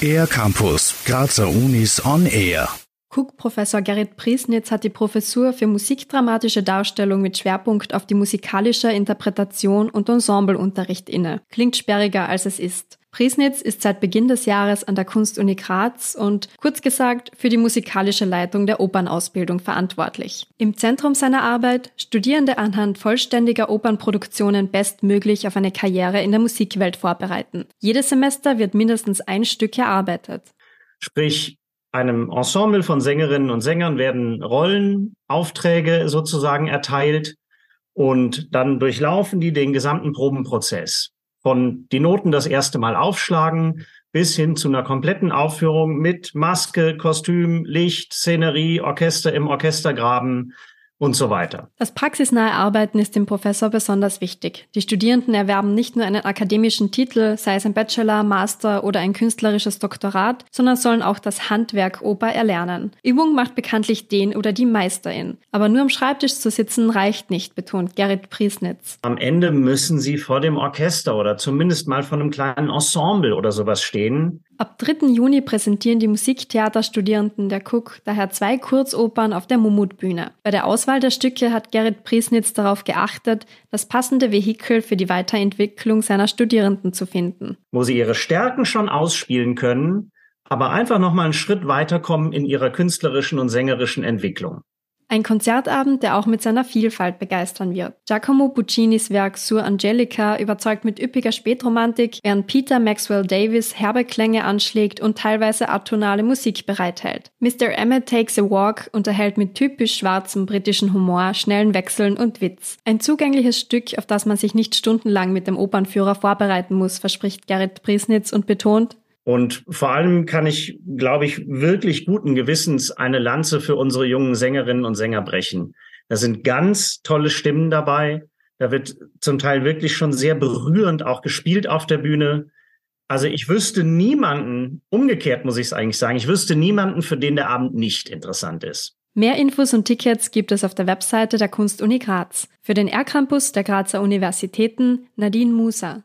Air Campus, Grazer Unis on Air. Cook-Professor Gerrit Priesnitz hat die Professur für musikdramatische Darstellung mit Schwerpunkt auf die musikalische Interpretation und Ensembleunterricht inne. Klingt sperriger als es ist. Priesnitz ist seit Beginn des Jahres an der Kunstuni Graz und kurz gesagt für die musikalische Leitung der Opernausbildung verantwortlich. Im Zentrum seiner Arbeit Studierende anhand vollständiger Opernproduktionen bestmöglich auf eine Karriere in der Musikwelt vorbereiten. Jedes Semester wird mindestens ein Stück erarbeitet. Sprich, einem Ensemble von Sängerinnen und Sängern werden Rollenaufträge sozusagen erteilt und dann durchlaufen die den gesamten Probenprozess von die Noten das erste Mal aufschlagen bis hin zu einer kompletten Aufführung mit Maske, Kostüm, Licht, Szenerie, Orchester im Orchestergraben, und so weiter. Das praxisnahe Arbeiten ist dem Professor besonders wichtig. Die Studierenden erwerben nicht nur einen akademischen Titel, sei es ein Bachelor, Master oder ein künstlerisches Doktorat, sondern sollen auch das Handwerk Oper erlernen. Übung macht bekanntlich den oder die Meisterin. Aber nur am Schreibtisch zu sitzen reicht nicht, betont Gerrit Priesnitz. Am Ende müssen sie vor dem Orchester oder zumindest mal vor einem kleinen Ensemble oder sowas stehen Ab 3. Juni präsentieren die Musiktheaterstudierenden der Cook daher zwei Kurzopern auf der Mumutbühne. Bei der Auswahl der Stücke hat Gerrit Priesnitz darauf geachtet, das passende Vehikel für die Weiterentwicklung seiner Studierenden zu finden. Wo sie ihre Stärken schon ausspielen können, aber einfach noch mal einen Schritt weiterkommen in ihrer künstlerischen und sängerischen Entwicklung. Ein Konzertabend, der auch mit seiner Vielfalt begeistern wird. Giacomo Puccinis Werk Sur Angelica überzeugt mit üppiger Spätromantik, während Peter Maxwell Davis herbe Klänge anschlägt und teilweise atonale Musik bereithält. Mr. Emmett Takes a Walk unterhält mit typisch schwarzem britischen Humor, schnellen Wechseln und Witz. Ein zugängliches Stück, auf das man sich nicht stundenlang mit dem Opernführer vorbereiten muss, verspricht Gerrit Priesnitz und betont, und vor allem kann ich, glaube ich, wirklich guten Gewissens eine Lanze für unsere jungen Sängerinnen und Sänger brechen. Da sind ganz tolle Stimmen dabei. Da wird zum Teil wirklich schon sehr berührend auch gespielt auf der Bühne. Also ich wüsste niemanden, umgekehrt muss ich es eigentlich sagen, ich wüsste niemanden, für den der Abend nicht interessant ist. Mehr Infos und Tickets gibt es auf der Webseite der Kunstuni Graz. Für den R-Campus der Grazer Universitäten Nadine Musa.